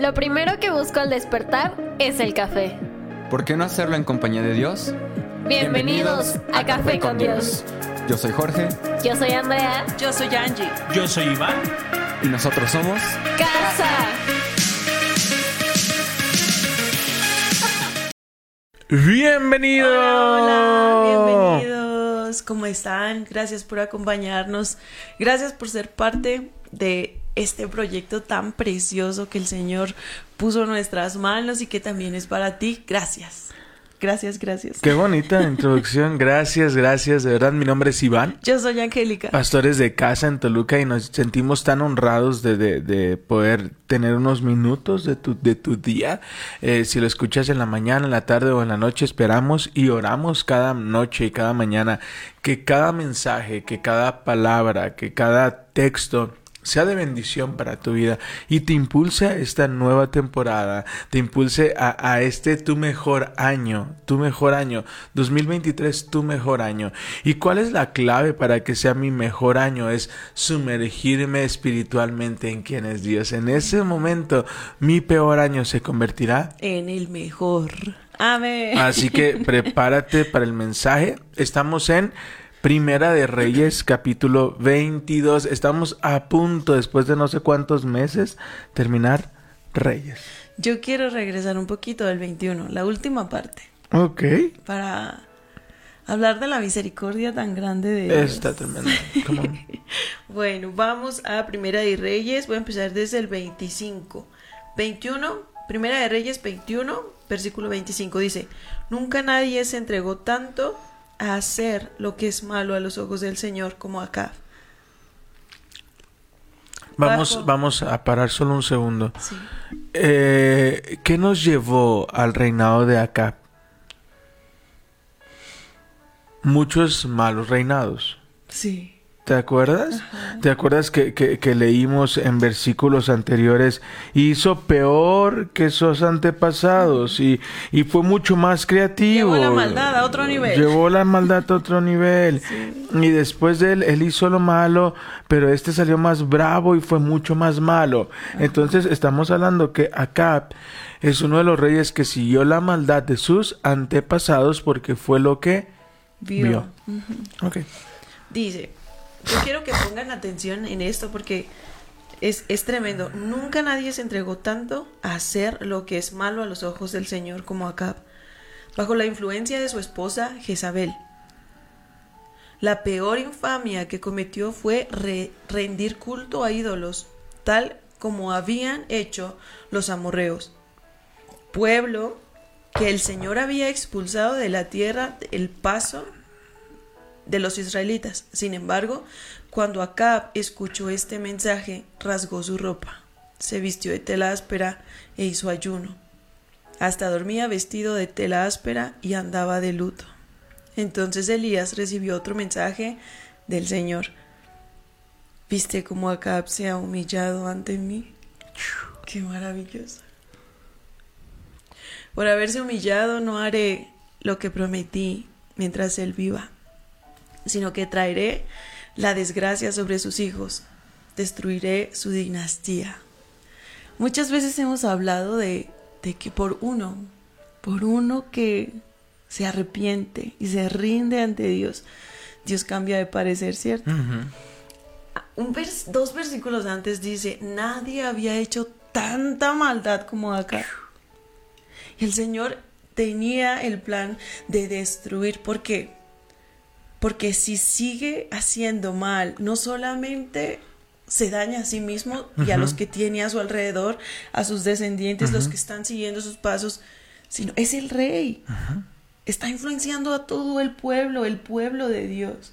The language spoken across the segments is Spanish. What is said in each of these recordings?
Lo primero que busco al despertar es el café. ¿Por qué no hacerlo en compañía de Dios? Bienvenidos, a, Café con Dios. Yo soy Jorge Yo soy Andrea. Yo soy Angie. Yo soy Iván. y nosotros somos Casa. Bienvenido. Hola, hola, bienvenidos. ¿Cómo están? Gracias por acompañarnos. Gracias por ser parte de este proyecto tan precioso que el Señor puso en nuestras manos y que también es para ti. Gracias. Gracias, gracias. Qué bonita introducción. Gracias, gracias. De verdad, mi nombre es Iván. Yo soy Angélica. Pastores de casa en Toluca y nos sentimos tan honrados de, de- de poder tener unos minutos de tu, de tu día. Eh, si lo escuchas en la mañana, en la tarde o en la noche, esperamos y oramos cada noche y cada mañana que cada mensaje, que cada palabra, que cada texto sea de bendición para tu vida y te impulse a esta nueva temporada, te impulse a, a este tu mejor año, tu mejor año, 2023 tu mejor año. ¿Y cuál es la clave para que sea mi mejor año? Es sumergirme espiritualmente en quien es Dios. En ese momento mi peor año se convertirá En el mejor. Amén. Así que prepárate para el mensaje. Estamos en Primera de Reyes, capítulo 22. Estamos a punto, después de no sé cuántos meses, terminar Reyes. Yo quiero regresar un poquito del 21, la última parte, Ok. para hablar de la misericordia tan grande de Dios. Está tremendo. Bueno, vamos a Primera de Reyes. Voy a empezar desde el 25. 21, Primera de Reyes 21, versículo 25 dice, Nunca nadie se entregó tanto a hacer lo que es malo a los ojos del Señor como Acab. Vamos, Bajo. vamos a parar solo un segundo. Sí. Eh, ¿Qué nos llevó al reinado de Acab? Muchos malos reinados. Sí. ¿Te acuerdas? ¿Te acuerdas que, que- que leímos en versículos anteriores? Hizo peor que sus antepasados y, y fue mucho más creativo. Llevó la maldad a otro nivel. Llevó la maldad a otro nivel. Y después de él, él hizo lo malo, pero este salió más bravo y fue mucho más malo. Entonces estamos hablando que Acab es uno de los reyes que siguió la maldad de sus antepasados porque fue lo que Vio. vio. Ok. Dice, yo quiero que pongan atención en esto porque es, es tremendo. Nunca nadie se entregó tanto a hacer lo que es malo a los ojos del Señor como Acab, bajo la influencia de su esposa Jezabel. La peor infamia que cometió fue re- rendir culto a ídolos, tal como habían hecho los amorreos, pueblo que el Señor había expulsado de la tierra el paso de los israelitas. Sin embargo, cuando Acab escuchó este mensaje, rasgó su ropa, se vistió de tela áspera e hizo ayuno. Hasta dormía vestido de tela áspera y andaba de luto. Entonces Elías recibió otro mensaje del Señor. ¿Viste cómo Acab se ha humillado ante mí? Qué maravilloso. Por haberse humillado no haré lo que prometí mientras él viva sino que traeré la desgracia sobre sus hijos, destruiré su dinastía. Muchas veces hemos hablado de, de que por uno, por uno que se arrepiente y se rinde ante Dios, Dios cambia de parecer, ¿cierto? Un vers- dos versículos antes dice, nadie había hecho tanta maldad como acá. Y el Señor tenía el plan de destruir, ¿por qué? Porque si sigue haciendo mal, no solamente se daña a sí mismo y a los que tiene a su alrededor, a sus descendientes, los que están siguiendo sus pasos, sino es el rey. Está influenciando a todo el pueblo, el pueblo de Dios.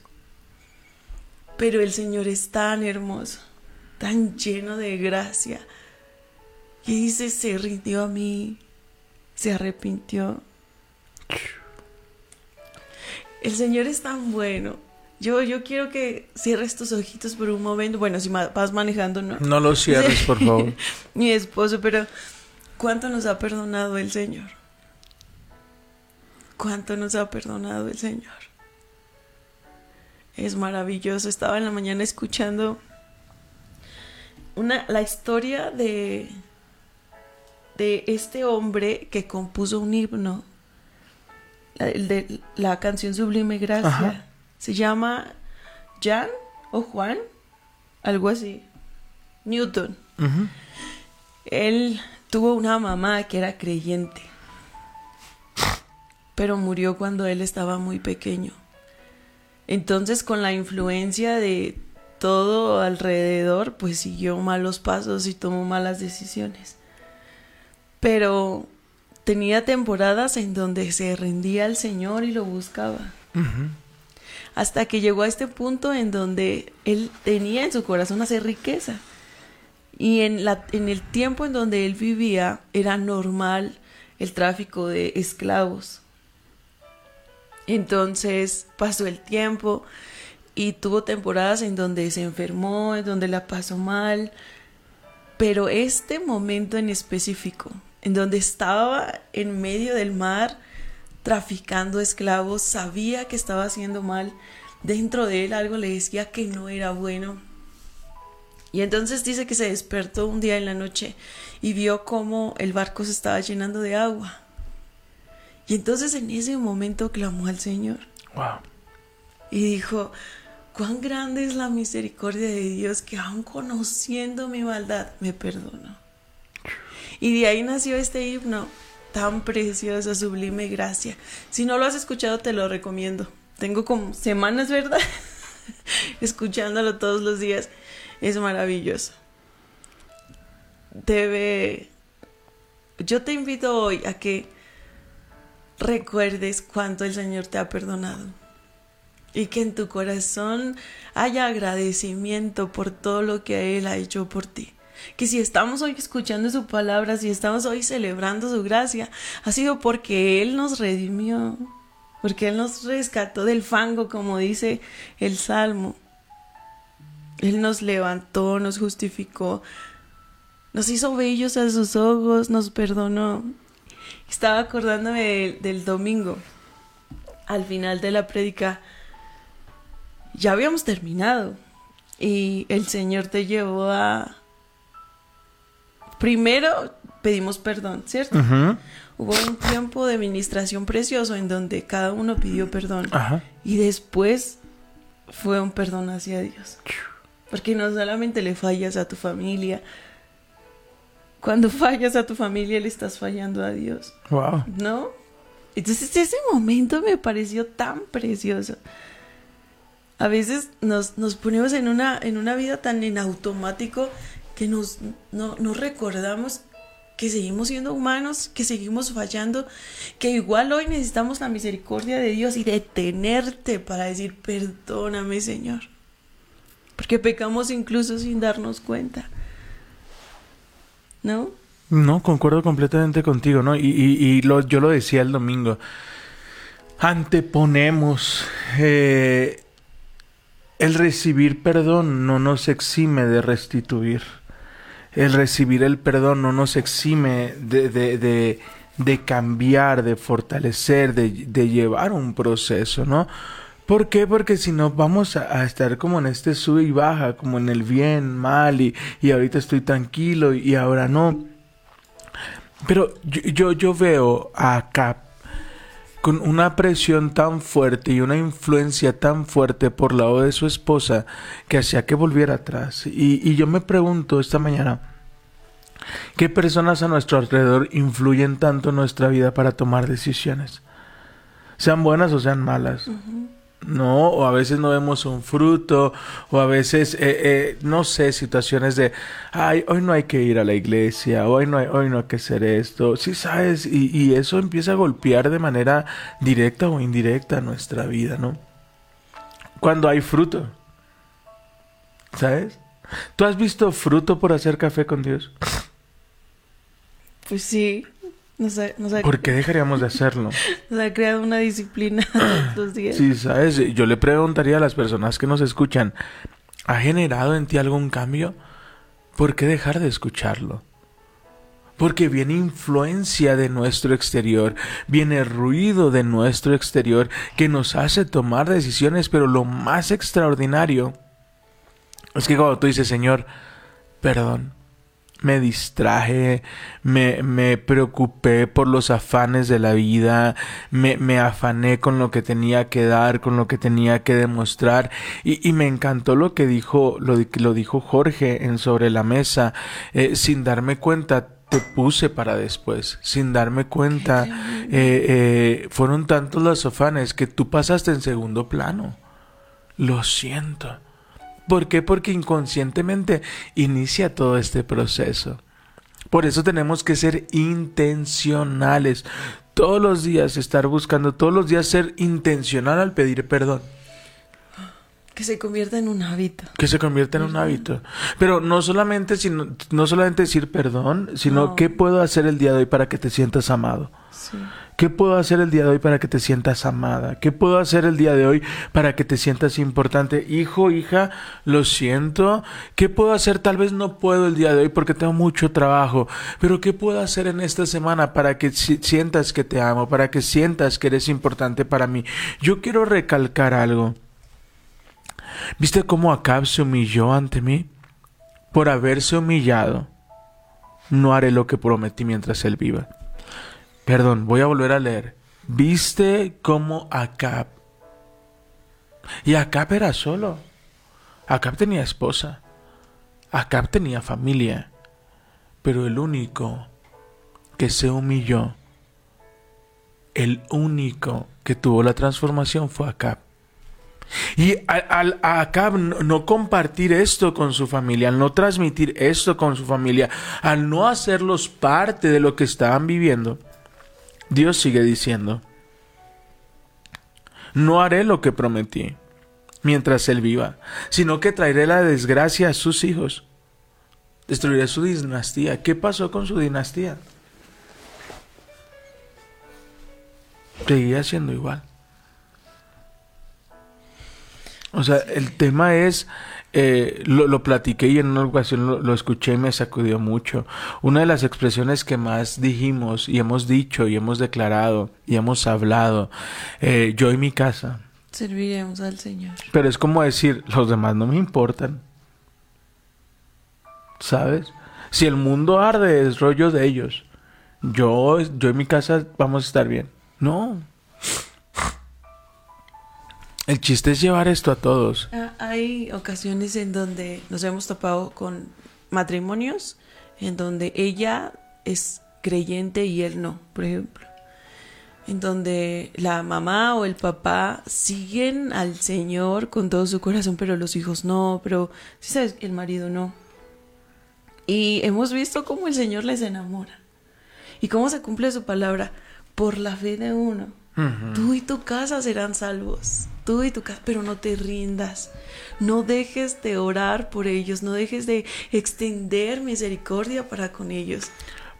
Pero el Señor es tan hermoso, tan lleno de gracia, que dice, se rindió a mí, se arrepintió. El Señor es tan bueno. Yo, yo quiero que cierres tus ojitos por un momento. Bueno, si vas manejando, no. No lo cierres, por favor. Mi esposo, pero ¿cuánto nos ha perdonado el Señor? ¿Cuánto nos ha perdonado el Señor? Es maravilloso. Estaba en la mañana escuchando una, la historia de, de este hombre que compuso un himno, la, el de la canción Sublime Gracia. Ajá. Se llama Jan o Juan, algo así. Newton. Él tuvo una mamá que era creyente, pero murió cuando él estaba muy pequeño. Entonces, con la influencia de todo alrededor, pues siguió malos pasos y tomó malas decisiones. Pero tenía temporadas en donde se rendía al Señor y lo buscaba. Hasta que llegó a este punto en donde él tenía en su corazón hacer riqueza. Y en, la, en el tiempo en donde él vivía era normal el tráfico de esclavos. Entonces pasó el tiempo y tuvo temporadas en donde se enfermó, en donde la pasó mal. Pero este momento en específico, en donde estaba en medio del mar traficando esclavos, sabía que estaba haciendo mal. Dentro de él algo le decía que no era bueno. Y entonces dice que se despertó un día en la noche y vio cómo el barco se estaba llenando de agua. Y entonces en ese momento clamó al Señor Wow. y dijo, cuán grande es la misericordia de Dios que aun conociendo mi maldad me perdonó. Y de ahí nació este himno tan precioso, sublime gracia. Si no lo has escuchado, te lo recomiendo. Tengo como semanas, ¿verdad? Escuchándolo todos los días. Es maravilloso. Debe... Yo te invito hoy a que recuerdes cuánto el Señor te ha perdonado y que en tu corazón haya agradecimiento por todo lo que Él ha hecho por ti. Que si estamos hoy escuchando su palabra, si estamos hoy celebrando su gracia, ha sido porque Él nos redimió, porque Él nos rescató del fango, como dice el Salmo. Él nos levantó, nos justificó, nos hizo bellos a sus ojos, nos perdonó. Estaba acordándome del, domingo, al final de la prédica, ya habíamos terminado y el Señor te llevó a... Primero pedimos perdón, ¿cierto? Hubo un tiempo de administración precioso en donde cada uno pidió perdón Ajá. y después fue un perdón hacia Dios. Porque no solamente le fallas a tu familia, cuando fallas a tu familia le estás fallando a Dios. Wow. ¿no? Entonces ese momento me pareció tan precioso. A veces nos, nos ponemos en una, en una vida tan en automático que nos, no, no recordamos que seguimos siendo humanos, que seguimos fallando, que igual hoy necesitamos la misericordia de Dios y detenerte para decir, perdóname Señor. Porque pecamos incluso sin darnos cuenta. ¿No? No, concuerdo completamente contigo, ¿no? Y, y- y lo, yo lo decía el domingo. Anteponemos eh, el recibir perdón no nos exime de restituir. El recibir el perdón no nos exime de, de, de, cambiar, de fortalecer, de, llevar un proceso, ¿no? ¿Por qué? Porque si no vamos a, estar como en este sube y baja, como en el bien, mal, y, y ahorita estoy tranquilo y, y ahora no. Pero yo, yo, yo veo a Cap con una presión tan fuerte y una influencia tan fuerte por lado de su esposa que hacía que volviera atrás. Y, y yo me pregunto esta mañana, ¿qué personas a nuestro alrededor influyen tanto en nuestra vida para tomar decisiones? Sean buenas o sean malas. No, o a veces no vemos un fruto, o a veces, eh, eh, no sé, situaciones de, ay, hoy no hay que ir a la iglesia, hoy no hay, hoy no hay que hacer esto, sí sabes, y, y eso empieza a golpear de manera directa o indirecta nuestra vida, ¿no? Cuando hay fruto, ¿sabes? ¿Tú has visto fruto por hacer café con Dios? Pues sí, nos ha, nos ha- ¿Por qué dejaríamos de hacerlo? nos ha creado una disciplina los días. Sí, sabes, yo le preguntaría a las personas que nos escuchan, ¿ha generado en ti algún cambio? ¿Por qué dejar de escucharlo? Porque viene influencia de nuestro exterior, viene ruido de nuestro exterior que nos hace tomar decisiones, pero lo más extraordinario es que cuando tú dices, Señor, perdón, me distraje, me, me, preocupé por los afanes de la vida, me, me, afané con lo que tenía que dar, con lo que tenía que demostrar. Y, y me encantó lo que dijo, lo, lo dijo Jorge en sobre la mesa, eh, sin darme cuenta. Te puse para después, sin darme cuenta. Eh, eh, fueron tantos los afanes que tú pasaste en segundo plano. Lo siento. ¿Por qué? Porque inconscientemente inicia todo este proceso. Por eso tenemos que ser intencionales. Todos los días estar buscando, todos los días ser intencional al pedir perdón. Que se convierta en un hábito. Que se convierta en un hábito. Pero no solamente, sino, no solamente decir perdón, sino No. qué puedo hacer el día de hoy para que te sientas amado. Sí. ¿Qué puedo hacer el día de hoy para que te sientas amada? ¿Qué puedo hacer el día de hoy para que te sientas importante? Hijo, hija, lo siento. ¿Qué puedo hacer? Tal vez no puedo el día de hoy porque tengo mucho trabajo. Pero ¿qué puedo hacer en esta semana para que si- sientas que te amo? Para que sientas que eres importante para mí. Yo quiero recalcar algo. ¿Viste cómo Acab se humilló ante mí? Por haberse humillado, no haré lo que prometí mientras él viva. Perdón, voy a volver a leer. ¿Viste cómo Acab? Y Acab era solo. Acab tenía esposa. Acab tenía familia. Pero el único que se humilló, el único que tuvo la transformación fue Acab. Y al, Acab no compartir esto con su familia, al no transmitir esto con su familia, al no hacerlos parte de lo que estaban viviendo, Dios sigue diciendo, no haré lo que prometí mientras él viva, sino que traeré la desgracia a sus hijos. Destruiré su dinastía. ¿Qué pasó con su dinastía? Seguía siendo igual. O sea, el tema es, eh, lo, lo platiqué y en una ocasión lo, lo escuché y me sacudió mucho. Una de las expresiones que más dijimos y hemos dicho y hemos declarado y hemos hablado, eh, yo y mi casa. Serviremos al Señor. Pero es como decir, los demás no me importan. ¿Sabes? Si el mundo arde, es rollo de ellos. Yo, yo y mi casa vamos a estar bien. No. El chiste es llevar esto a todos. Ah, Hay ocasiones en donde nos hemos topado con matrimonios en donde ella es creyente y él no, por ejemplo. En donde la mamá o el papá siguen al Señor con todo su corazón, pero los hijos no, pero el marido no. Y hemos visto cómo el Señor les enamora y cómo se cumple su palabra por la fe de uno. Tú y tu casa serán salvos. Tú y tu casa, pero no te rindas. No dejes de orar por ellos, no dejes de extender misericordia para con ellos.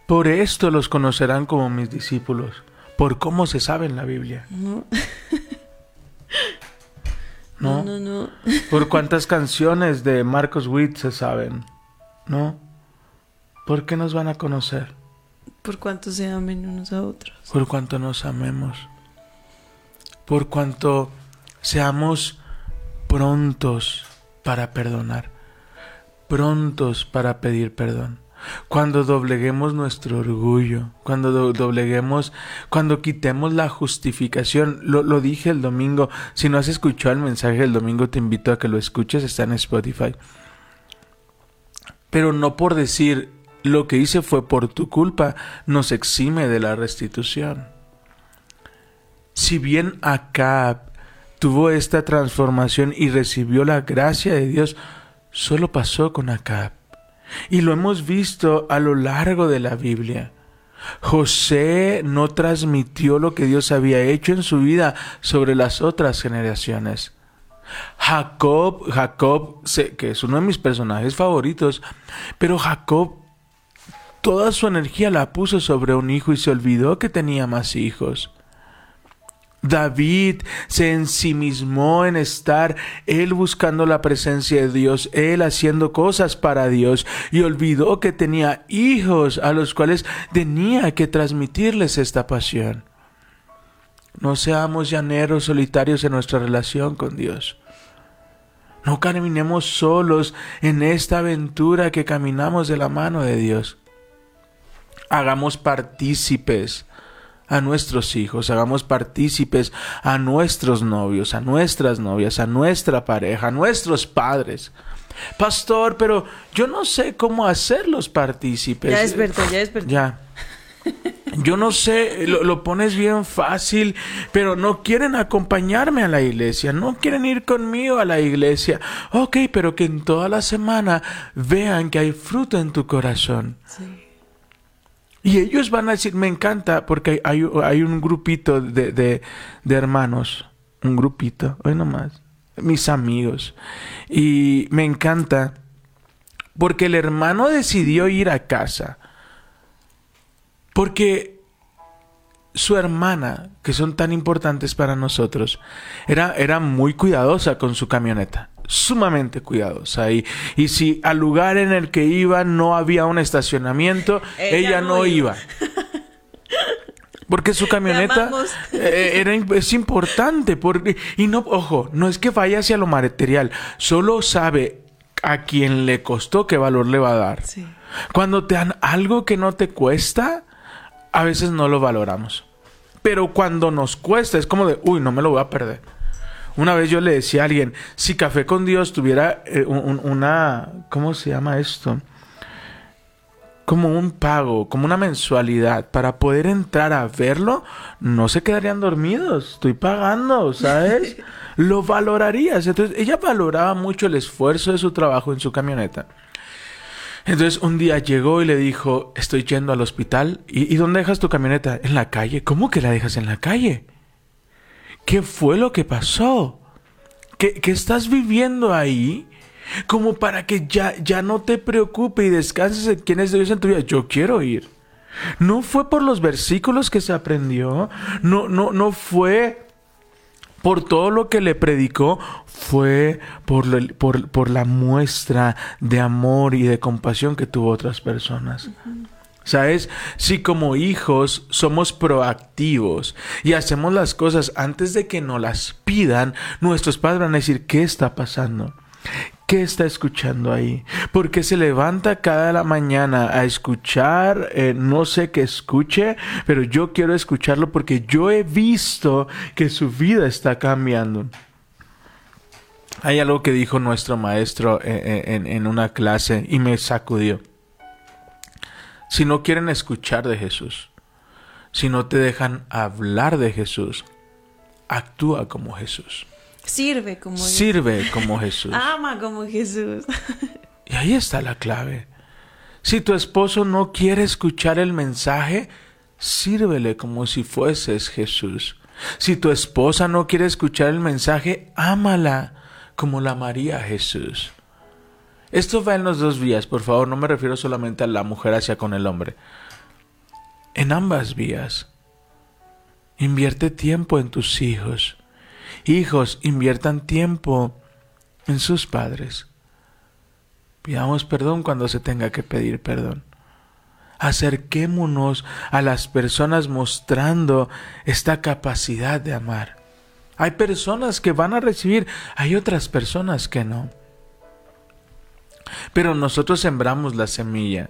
Por esto los conocerán como mis discípulos. Por cómo se sabe en la Biblia. No, ¿No? no, no. Por cuántas canciones de Marcos Witt se saben. ¿No? ¿Por qué nos van a conocer? Por cuanto se amen unos a otros. por cuanto nos amemos, por cuanto seamos prontos para perdonar, prontos para pedir perdón. Cuando dobleguemos nuestro orgullo, cuando do- dobleguemos, cuando quitemos la justificación, lo, lo dije el domingo, si no has escuchado el mensaje del domingo te invito a que lo escuches, está en Spotify. Pero no por decir lo que hice fue por tu culpa, nos exime de la restitución. Si bien Acab tuvo esta transformación y recibió la gracia de Dios, solo pasó con Acab. Y lo hemos visto a lo largo de la Biblia. José no transmitió lo que Dios había hecho en su vida sobre las otras generaciones. Jacob, Jacob, que es uno de mis personajes favoritos, pero Jacob toda su energía la puso sobre un hijo y se olvidó que tenía más hijos. David se ensimismó en estar él buscando la presencia de Dios, él haciendo cosas para Dios y olvidó que tenía hijos a los cuales tenía que transmitirles esta pasión. No seamos llaneros solitarios en nuestra relación con Dios. No caminemos solos en esta aventura que caminamos de la mano de Dios. Hagamos partícipes a nuestros hijos, hagamos partícipes a nuestros novios, a nuestras novias, a nuestra pareja, a nuestros padres. Pastor, pero yo no sé cómo hacerlos partícipes. Ya despertó, ya despertó. Ya. Yo no sé, lo, lo, pones bien fácil, pero no quieren acompañarme a la iglesia, no quieren ir conmigo a la iglesia. Ok, pero que en toda la semana vean que hay fruto en tu corazón. Sí. Y ellos van a decir, me encanta, porque hay, un grupito de, de, hermanos, un grupito, hoy nomás, mis amigos. Y me encanta, porque el hermano decidió ir a casa porque su hermana, que son tan importantes para nosotros, era muy cuidadosa con su camioneta, sumamente cuidadosa. Y, y si al lugar en el que iba no había un estacionamiento, ella, ella no, no, iba. Porque su camioneta eh, era, es importante. Porque, y no, ojo, no es que vaya hacia lo material, solo sabe a quien le costó qué valor le va a dar. Sí. Cuando te dan algo que no te cuesta, a veces no lo valoramos. Pero cuando nos cuesta es como de, uy, no me lo voy a perder. Una vez yo le decía a alguien, si Café con Dios tuviera eh, un, una, ¿cómo se llama esto? Como un pago, como una mensualidad para poder entrar a verlo, no se quedarían dormidos. Estoy pagando, ¿sabes? lo valorarías. Entonces, ella valoraba mucho el esfuerzo de su trabajo en su camioneta. Entonces un día llegó y le dijo, estoy yendo al hospital. ¿Y, ¿Y, dónde dejas tu camioneta? En la calle. ¿Cómo que la dejas en la calle? ¿Qué fue lo que pasó? ¿Qué, qué estás viviendo ahí? Como para que ya, ya no te preocupe y descanses en quién es Dios en tu vida. Yo quiero ir. No fue por los versículos que se aprendió. No, no, no fue por todo lo que le predicó fue por, por, por, la muestra de amor y de compasión que tuvo otras personas. ¿Sabes? Si como hijos somos proactivos y hacemos las cosas antes de que nos las pidan, nuestros padres van a decir, ¿qué está pasando? ¿Qué está escuchando ahí? Porque se levanta cada la mañana a escuchar, eh, no sé qué escuche, pero yo quiero escucharlo porque yo he visto que su vida está cambiando. Hay algo que dijo nuestro maestro en, en, en una clase y me sacudió. Si no quieren escuchar de Jesús, si no te dejan hablar de Jesús, actúa como Jesús. Sirve como Sirve Jesús. como Jesús. Ama como Jesús. Y ahí está la clave. Si tu esposo no quiere escuchar el mensaje, sírvele como si fueses Jesús. Si tu esposa no quiere escuchar el mensaje, ámala como la María Jesús. Esto va en los dos vías, por favor, no me refiero solamente a la mujer hacia con el hombre. En ambas vías. Invierte tiempo en tus hijos. Hijos, inviertan tiempo en sus padres. Pidamos perdón cuando se tenga que pedir perdón. Acerquémonos a las personas mostrando esta capacidad de amar. Hay personas que van a recibir, hay otras personas que no. Pero nosotros sembramos la semilla,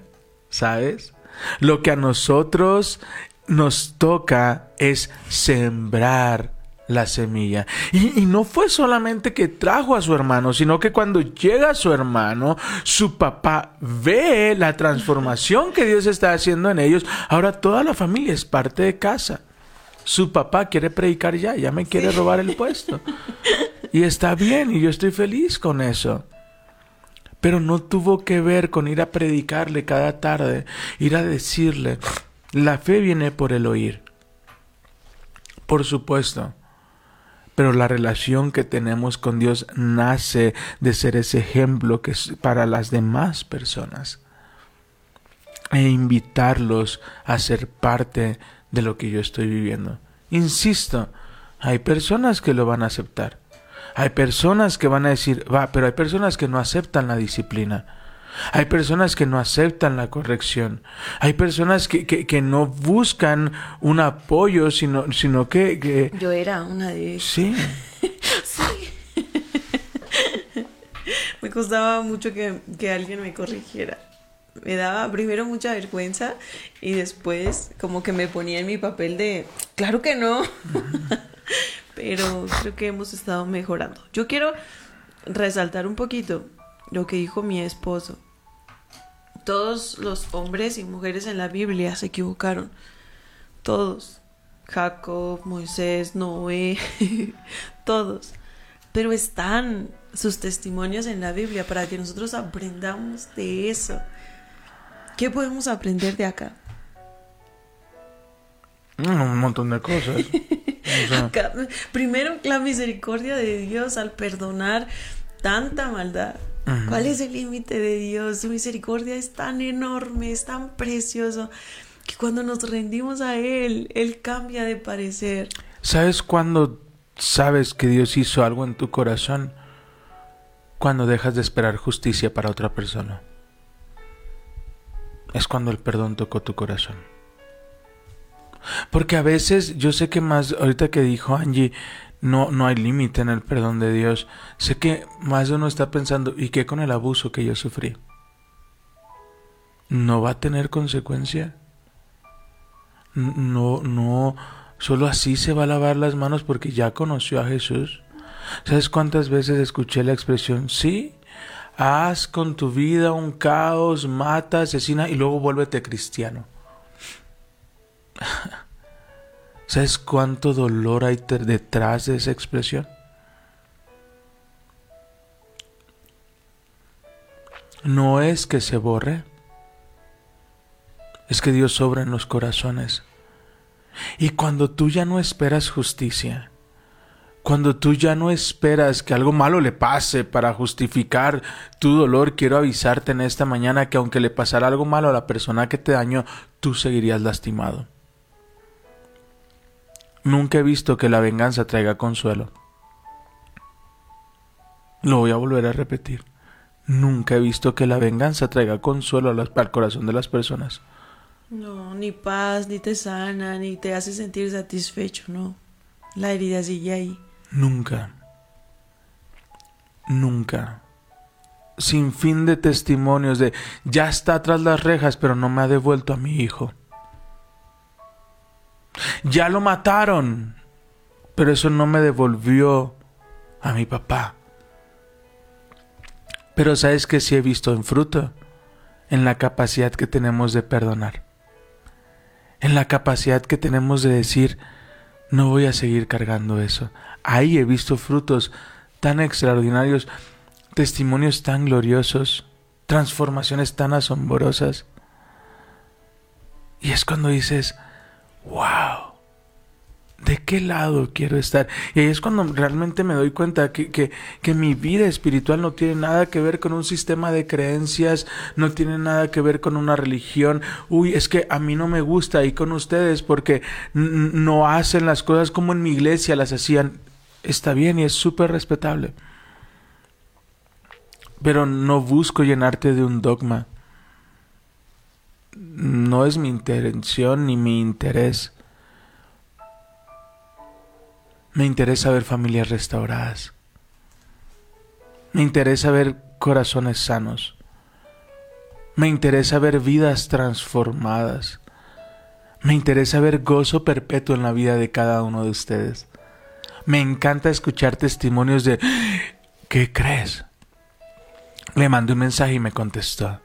¿sabes? Lo que a nosotros nos toca es sembrar la semilla. Y, y, no fue solamente que trajo a su hermano, sino que cuando llega su hermano, su papá ve la transformación que Dios está haciendo en ellos. Ahora toda la familia es parte de casa. Su papá quiere predicar ya, ya me quiere sí. robar el puesto. Y está bien, y yo estoy feliz con eso. Pero no tuvo que ver con ir a predicarle cada tarde, ir a decirle, la fe viene por el oír. Por supuesto. Pero la relación que tenemos con Dios nace de ser ese ejemplo que es para las demás personas. E invitarlos a ser parte de lo que yo estoy viviendo. Insisto, hay personas que lo van a aceptar. Hay personas que van a decir, va, pero hay personas que no aceptan la disciplina. Hay personas que no aceptan la corrección. Hay personas que, que, que no buscan un apoyo, sino, sino que, que... Yo era una de ellas. Sí. sí. costaba mucho que, que alguien me corrigiera. Me daba primero mucha vergüenza y después como que me ponía en mi papel de, claro que no. Pero creo que hemos estado mejorando. Yo quiero resaltar un poquito lo que dijo mi esposo. Todos los hombres y mujeres en la Biblia se equivocaron. Todos. Jacob, Moisés, Noé, todos. Pero están sus testimonios en la Biblia para que nosotros aprendamos de eso. ¿Qué podemos aprender de acá? Mm, Un montón de cosas. O sea, Acá, primero, la misericordia de Dios al perdonar tanta maldad. ¿Cuál es el límite de Dios? Su misericordia es tan enorme, es tan precioso, que cuando nos rendimos a Él, Él cambia de parecer. ¿Sabes cuándo sabes que Dios hizo algo en tu corazón? Cuando dejas de esperar justicia para otra persona. Es cuando el perdón tocó tu corazón. Porque a veces, yo sé que más, ahorita que dijo Angie, no, no hay límite en el perdón de Dios. Sé que más uno está pensando, ¿y qué con el abuso que yo sufrí? ¿No va a tener consecuencia? No, no, solo así se va a lavar las manos porque ya conoció a Jesús. ¿Sabes cuántas veces escuché la expresión, sí? Haz con tu vida un caos, mata, asesina y luego vuélvete cristiano. ¿Sabes cuánto dolor hay detrás de esa expresión? No es que se borre, es que Dios obra en los corazones. Y cuando tú ya no esperas justicia, cuando tú ya no esperas que algo malo le pase para justificar tu dolor, quiero avisarte en esta mañana que aunque le pasara algo malo a la persona que te dañó, tú seguirías lastimado. Nunca he visto que la venganza traiga consuelo. Lo voy a volver a repetir. Nunca he visto que la venganza traiga consuelo las- al corazón de las personas. No, ni paz, ni te sana, ni te hace sentir satisfecho, no. La herida sigue ahí. Nunca. Nunca. Sin fin de testimonios de ya está tras las rejas, pero no me ha devuelto a mi hijo. Ya lo mataron, pero eso no me devolvió a mi papá. Pero sabes que sí he visto en fruto, en la capacidad que tenemos de perdonar, en la capacidad que tenemos de decir, no voy a seguir cargando eso. Ahí he visto frutos tan extraordinarios, testimonios tan gloriosos, transformaciones tan asombrosas. Y es cuando dices, wow, ¿de qué lado quiero estar? Y ahí es cuando realmente me doy cuenta que, que, que mi vida espiritual no tiene nada que ver con un sistema de creencias, no tiene nada que ver con una religión. Uy, es que a mí no me gusta ir con ustedes porque no hacen las cosas como en mi iglesia las hacían. Está bien y es súper respetable. Pero no busco llenarte de un dogma. No es mi intención ni mi interés. Me interesa ver familias restauradas. Me interesa ver corazones sanos. Me interesa ver vidas transformadas. Me interesa ver gozo perpetuo en la vida de cada uno de ustedes. Me encanta escuchar testimonios de ¿qué crees? Le mandé un mensaje y me contestó.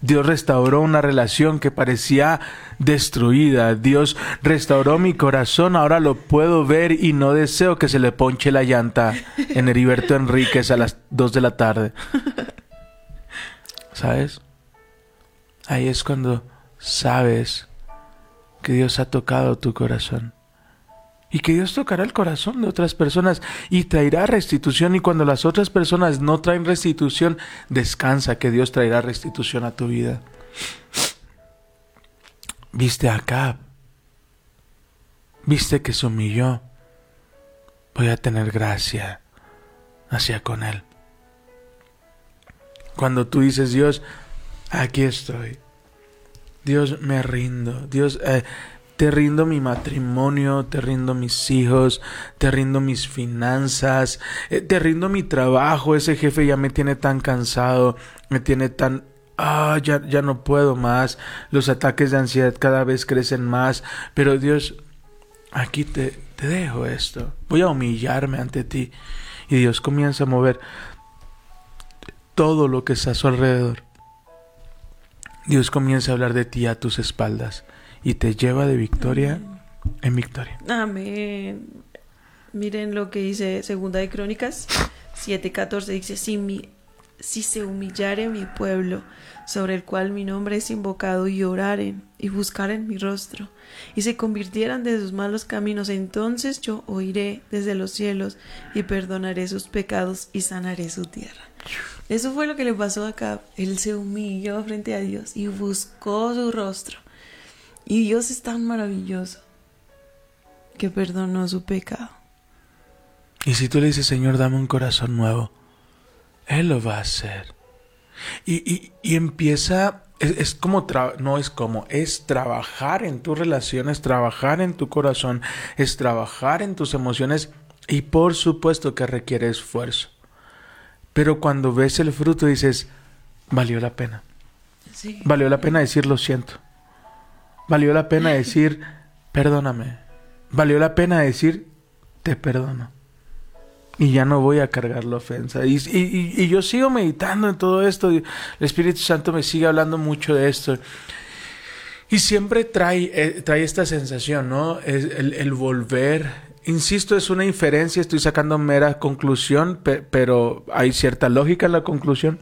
Dios restauró una relación que parecía destruida. Dios restauró mi corazón. Ahora lo puedo ver y no deseo que se le ponche la llanta en Heriberto Enríquez a las 2 de la tarde. ¿Sabes? Ahí es cuando sabes que Dios ha tocado tu corazón. Y que Dios tocará el corazón de otras personas y traerá restitución. Y cuando las otras personas no traen restitución, descansa que Dios traerá restitución a tu vida. Viste a. Viste que se humilló. Voy a tener gracia hacia con él. Cuando tú dices, Dios, aquí estoy. Dios, me rindo. Dios, eh, Te rindo mi matrimonio, te rindo mis hijos, te rindo mis finanzas, eh, te rindo mi trabajo. Ese jefe ya me tiene tan cansado, me tiene tan ah, ya, ya no puedo más, los ataques de ansiedad cada vez crecen más, pero Dios, aquí te, te dejo esto, voy a humillarme ante ti. Y Dios comienza a mover todo lo que está a su alrededor. Dios comienza a hablar de ti a tus espaldas y te lleva de victoria en victoria. Amén. Miren lo que dice Segunda de Crónicas 7:14 dice, si, mi, si se humillare mi pueblo, sobre el cual mi nombre es invocado, y oraren y buscaren mi rostro, y se convirtieran de sus malos caminos, entonces yo oiré desde los cielos y perdonaré sus pecados y sanaré su tierra. Eso fue lo que le pasó acá. Él se humilló frente a Dios y buscó su rostro. Y Dios es tan maravilloso que perdonó su pecado. Y si tú le dices, Señor, dame un corazón nuevo, Él lo va a hacer. Y, y, y empieza, es, es como, no es como, es trabajar en tus relaciones, trabajar en tu corazón, es trabajar en tus emociones y por supuesto que requiere esfuerzo. Pero cuando ves el fruto dices, valió la pena. Sí. Valió la pena decir lo siento. Valió la pena decir, perdóname. Valió la pena decir, te perdono. Y ya no voy a cargar la ofensa. Y, y, y yo sigo meditando en todo esto. El Espíritu Santo me sigue hablando mucho de esto. Y siempre trae, eh, trae esta sensación, ¿no? Es el, volver. Insisto, es una inferencia, estoy sacando mera conclusión, pe pero hay cierta lógica en la conclusión.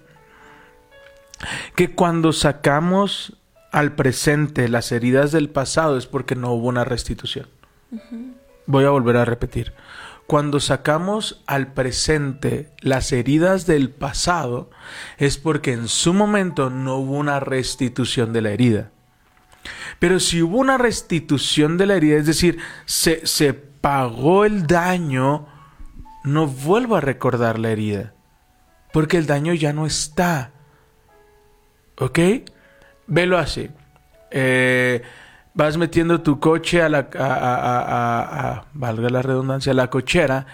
Que cuando sacamos al presente las heridas del pasado es porque no hubo una restitución. Voy a volver a repetir. Cuando sacamos al presente las heridas del pasado es porque en su momento no hubo una restitución de la herida. Pero si hubo una restitución de la herida, es decir, se, se pagó el daño, no vuelvo a recordar la herida. Porque el daño ya no está. ¿Ok? Velo así. Eh, vas metiendo tu coche a la, a, a, a, valga la redundancia, a la cochera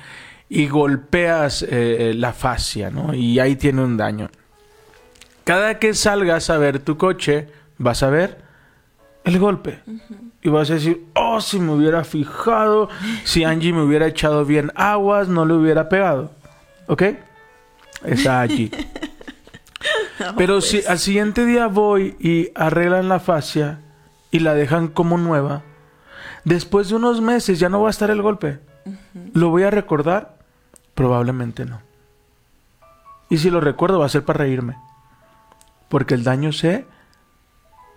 y golpeas eh, la fascia, ¿no? Y ahí tiene un daño. Cada que salgas a ver tu coche, vas a ver el golpe. Uh -huh. Y vas a decir, oh, si me hubiera fijado, si Angie me hubiera echado bien aguas, no le hubiera pegado. ¿Ok? Está allí. no, Pero pues. si al siguiente día voy y arreglan la fascia y la dejan como nueva, después de unos meses ya no va a estar el golpe. Uh -huh. ¿Lo voy a recordar? Probablemente no. Y si lo recuerdo va a ser para reírme. Porque el daño se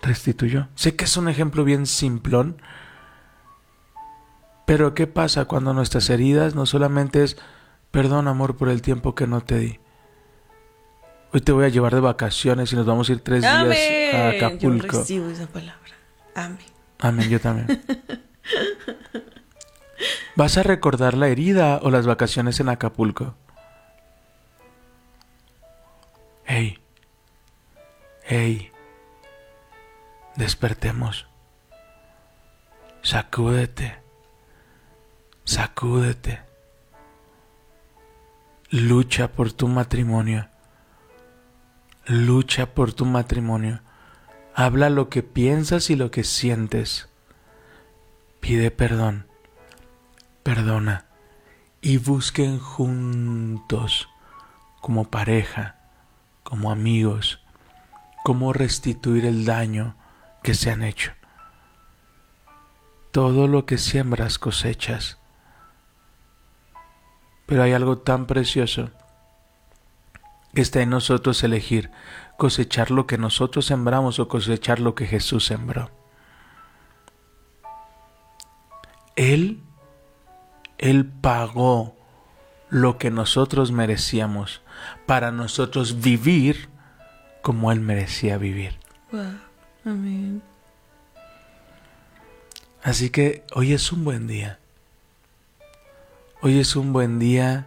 restituyó. Sé que es un ejemplo bien simplón. Pero ¿qué pasa cuando nuestras heridas no solamente es perdón amor por el tiempo que no te di? Hoy te voy a llevar de vacaciones y nos vamos a ir tres Amén. días a Acapulco. Yo recibo esa palabra. Amén. Amén, yo también. ¿Vas a recordar la herida o las vacaciones en Acapulco? Hey. Hey. Despertemos. Sacúdete. Sacúdete. Lucha por tu matrimonio. Lucha por tu matrimonio. Habla lo que piensas y lo que sientes. Pide perdón. Perdona. Y busquen juntos, como pareja, como amigos, cómo restituir el daño que se han hecho. Todo lo que siembras cosechas. Pero hay algo tan precioso está en nosotros elegir cosechar lo que nosotros sembramos o cosechar lo que Jesús sembró. Él, Él pagó lo que nosotros merecíamos para nosotros vivir como Él merecía vivir. Wow. Amén. Así que hoy es un buen día. Hoy es un buen día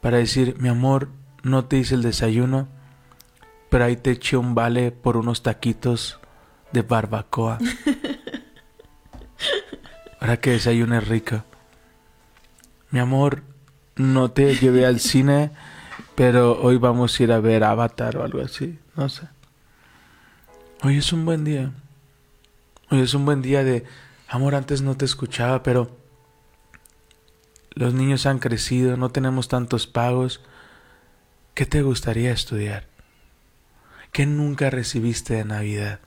para decir, mi amor, no te hice el desayuno, pero ahí te eché un vale por unos taquitos de barbacoa. Ahora que desayune rico. Mi amor, no te llevé al cine, pero hoy vamos a ir a ver Avatar o algo así. No sé. Hoy es un buen día. Hoy es un buen día de, amor, antes no te escuchaba, pero los niños han crecido, no tenemos tantos pagos. ¿Qué te gustaría estudiar? ¿Qué nunca recibiste de Navidad?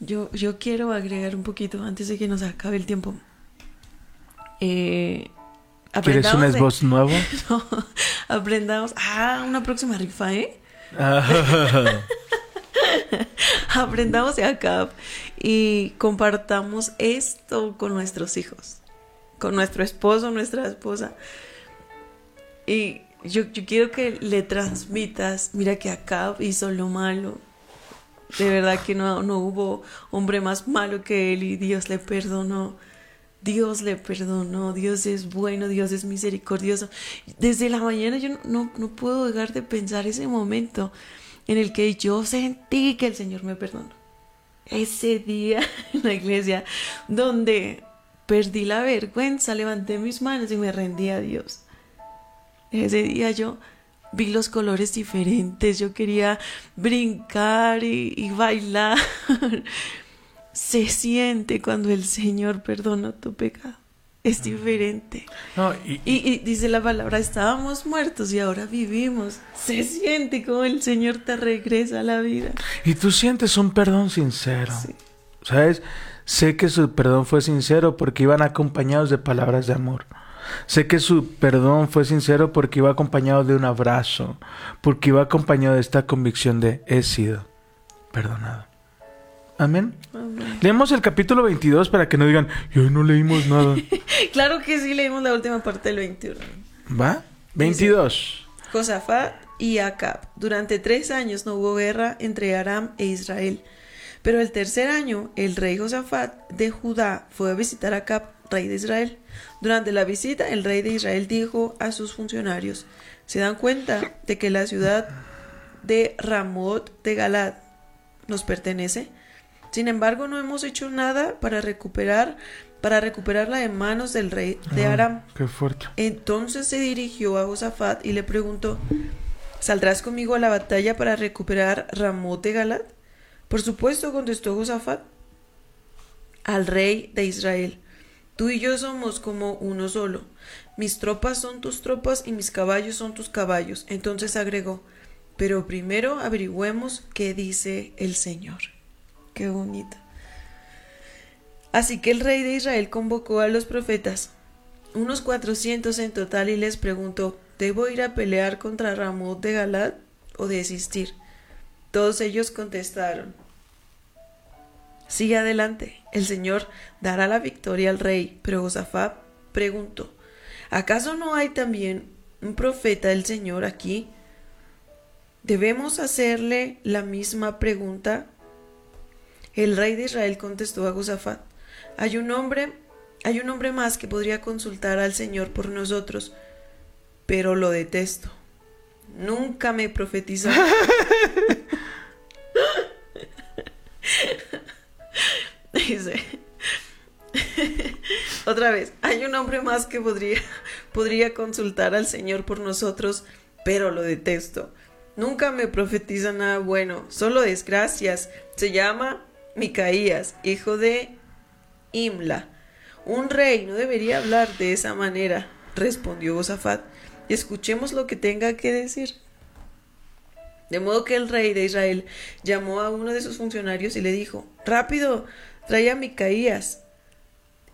Yo, yo quiero agregar un poquito antes de que nos acabe el tiempo. Eh, ¿Quieres un aprendamos de- nuevo? No, aprendamos. Ah, una próxima rifa, ¿eh? Aprendamos de acá y compartamos esto con nuestros hijos, con nuestro esposo, nuestra esposa. Y yo, quiero que le transmitas, mira que Acab hizo lo malo. De verdad que no, no hubo hombre más malo que él y Dios le perdonó. Dios le perdonó, Dios es bueno, Dios es misericordioso. Desde la mañana yo no, no, no puedo dejar de pensar ese momento en el que yo sentí que el Señor me perdonó. Ese día en la iglesia donde perdí la vergüenza, levanté mis manos y me rendí a Dios. Ese día yo vi los colores diferentes, yo quería brincar y, y bailar. Se siente cuando el Señor perdona tu pecado. Es diferente. No, y, Y, y dice la palabra, estábamos muertos y ahora vivimos. Se siente como el Señor te regresa a la vida. y tú sientes un perdón sincero. ¿Sabes? Sé que su perdón fue sincero porque iban acompañados de palabras de amor. Sé que su perdón fue sincero porque iba acompañado de un abrazo, porque iba acompañado de esta convicción de he sido perdonado. Amén. Amén. Leemos el capítulo 22 para que no digan, y hoy no leímos nada. Claro que sí, leímos la última parte del 21. ¿Va? 22. Josafat y Acab. Durante tres años no hubo guerra entre Aram e Israel. Pero el tercer año, el rey Josafat de Judá fue a visitar a Acab, rey de Israel. Durante la visita, el rey de Israel dijo a sus funcionarios, ¿se dan cuenta de que la ciudad de Ramot de Galad nos pertenece? Sin embargo, no hemos hecho nada para recuperar para recuperarla de manos del rey de Ah, Aram. Qué fuerte. Entonces se dirigió a Josafat y le preguntó, ¿saldrás conmigo a la batalla para recuperar Ramot de Galad? Por supuesto, contestó Josafat al rey de Israel. Tú y yo somos como uno solo. Mis tropas son tus tropas y mis caballos son tus caballos. Entonces agregó, pero primero averigüemos qué dice el Señor. Qué bonito. Así que el rey de Israel convocó a los profetas, unos cuatrocientos en total, y les preguntó, ¿debo ir a pelear contra Ramot de Galad o desistir? Todos ellos contestaron, Sigue adelante, el Señor dará la victoria al rey. Pero Josafat preguntó, ¿acaso no hay también un profeta del Señor aquí? ¿Debemos hacerle la misma pregunta? El rey de Israel contestó a Josafat, hay un hombre, hay un hombre más que podría consultar al Señor por nosotros, pero lo detesto. Nunca me profetiza. Otra vez, hay un hombre más que podría, podría consultar al Señor por nosotros, pero lo detesto. Nunca me profetiza nada bueno, solo desgracias. Se llama Micaías, hijo de Imla. Un rey no debería hablar de esa manera, respondió Josafat. Y escuchemos lo que tenga que decir. De modo que el rey de Israel llamó a uno de sus funcionarios y le dijo, Rápido, trae a Micaías,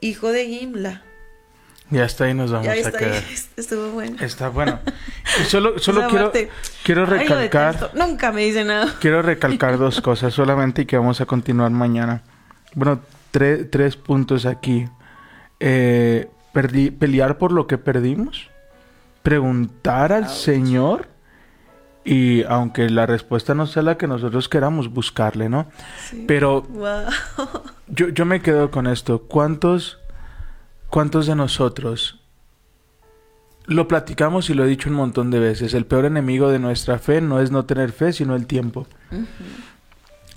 hijo de Imla. Y hasta ahí nos vamos Ya a está, quedar. estuvo bueno. Está bueno. Y solo, solo quiero, quiero "Ay, lo recalcar, detesto". Nunca me dice nada. quiero recalcar dos cosas solamente y que vamos a continuar mañana. Bueno, tre- tres puntos aquí. Eh, pelear por lo que perdimos, preguntar al Señor y aunque la respuesta no sea la que nosotros queramos buscarle, ¿no? Sí. Pero Wow. yo, yo me quedo con esto. ¿Cuántos, ¿Cuántos de nosotros lo platicamos y lo he dicho un montón de veces? El peor enemigo de nuestra fe no es no tener fe, sino el tiempo.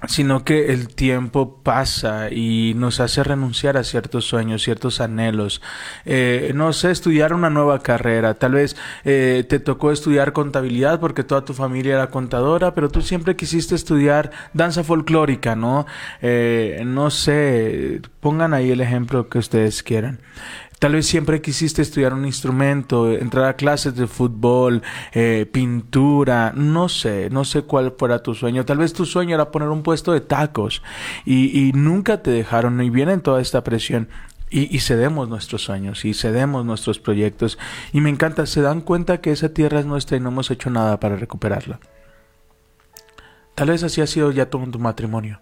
Sino que el tiempo pasa y nos hace renunciar a ciertos sueños, ciertos anhelos. Eh, no sé, estudiar una nueva carrera. Tal vez eh, te tocó estudiar contabilidad porque toda tu familia era contadora, pero tú siempre quisiste estudiar danza folclórica, ¿no? Eh, no sé, pongan ahí el ejemplo que ustedes quieran. Tal vez siempre quisiste estudiar un instrumento, entrar a clases de fútbol, eh, pintura, no sé, no sé cuál fuera tu sueño. Tal vez tu sueño era poner un puesto de tacos y, y nunca te dejaron y viene toda esta presión. Y, y, cedemos nuestros sueños y cedemos nuestros proyectos. Y me encanta, se dan cuenta que esa tierra es nuestra y no hemos hecho nada para recuperarla. Tal vez así ha sido ya todo tu matrimonio.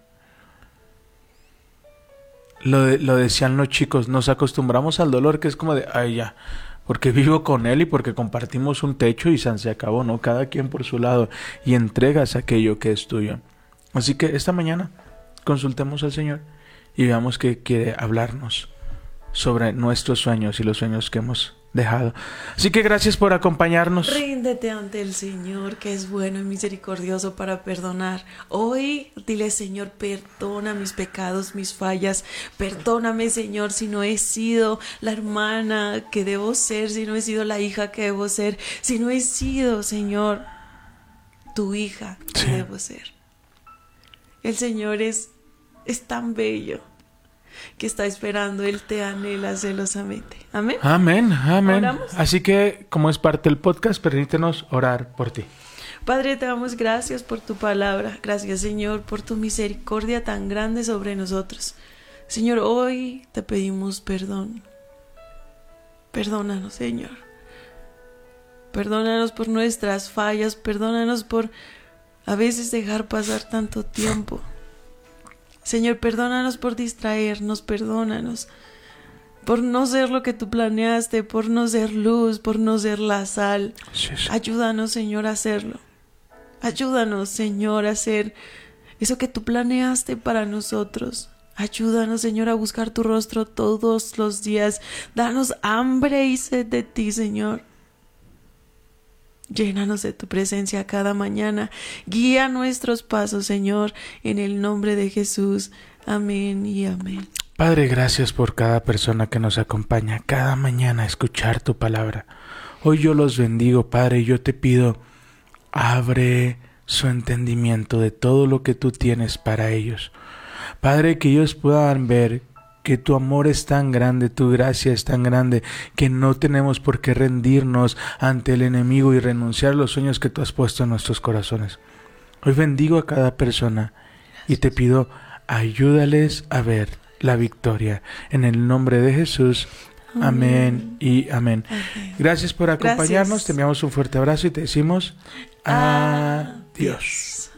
Lo, de, lo decían los chicos, nos acostumbramos al dolor que es como de, ay ya, porque vivo con él y porque compartimos un techo y se acabó, ¿no? Cada quien por su lado y entregas aquello que es tuyo. Así que esta mañana consultemos al Señor y veamos que quiere hablarnos sobre nuestros sueños y los sueños que hemos dejado. Así que gracias por acompañarnos. Ríndete ante el Señor, que es bueno y misericordioso para perdonar. Hoy dile, Señor, perdona mis pecados, mis fallas. Perdóname, Señor, si no he sido la hermana que debo ser, si no he sido la hija que debo ser, si no he sido, Señor, tu hija que sí. debo ser. El Señor es, es tan bello que está esperando, Él te anhela celosamente. Amén. Amén, amén. ¿Oramos? Así que, como es parte del podcast, permítenos orar por ti. Padre, te damos gracias por tu palabra. Gracias, Señor, por tu misericordia tan grande sobre nosotros. Señor, hoy te pedimos perdón. Perdónanos, Señor. Perdónanos por nuestras fallas. Perdónanos por a veces dejar pasar tanto tiempo. Señor, perdónanos por distraernos, perdónanos por no ser lo que tú planeaste, por no ser luz, por no ser la sal. Ayúdanos, Señor, a hacerlo. Ayúdanos, Señor, a hacer eso que tú planeaste para nosotros. Ayúdanos, Señor, a buscar tu rostro todos los días. Danos hambre y sed de ti, Señor. Llénanos de tu presencia cada mañana. Guía nuestros pasos, Señor, en el nombre de Jesús. Amén y amén. Padre, gracias por cada persona que nos acompaña cada mañana a escuchar tu palabra. Hoy yo los bendigo, Padre, y yo te pido, abre su entendimiento de todo lo que tú tienes para ellos. Padre, que ellos puedan ver que tu amor es tan grande, tu gracia es tan grande, que no tenemos por qué rendirnos ante el enemigo y renunciar a los sueños que tú has puesto en nuestros corazones. Hoy bendigo a cada persona y te pido, ayúdales a ver la victoria. En el nombre de Jesús. Amén, y amén. amén. Gracias por acompañarnos. Gracias. Te enviamos un fuerte abrazo y te decimos adiós.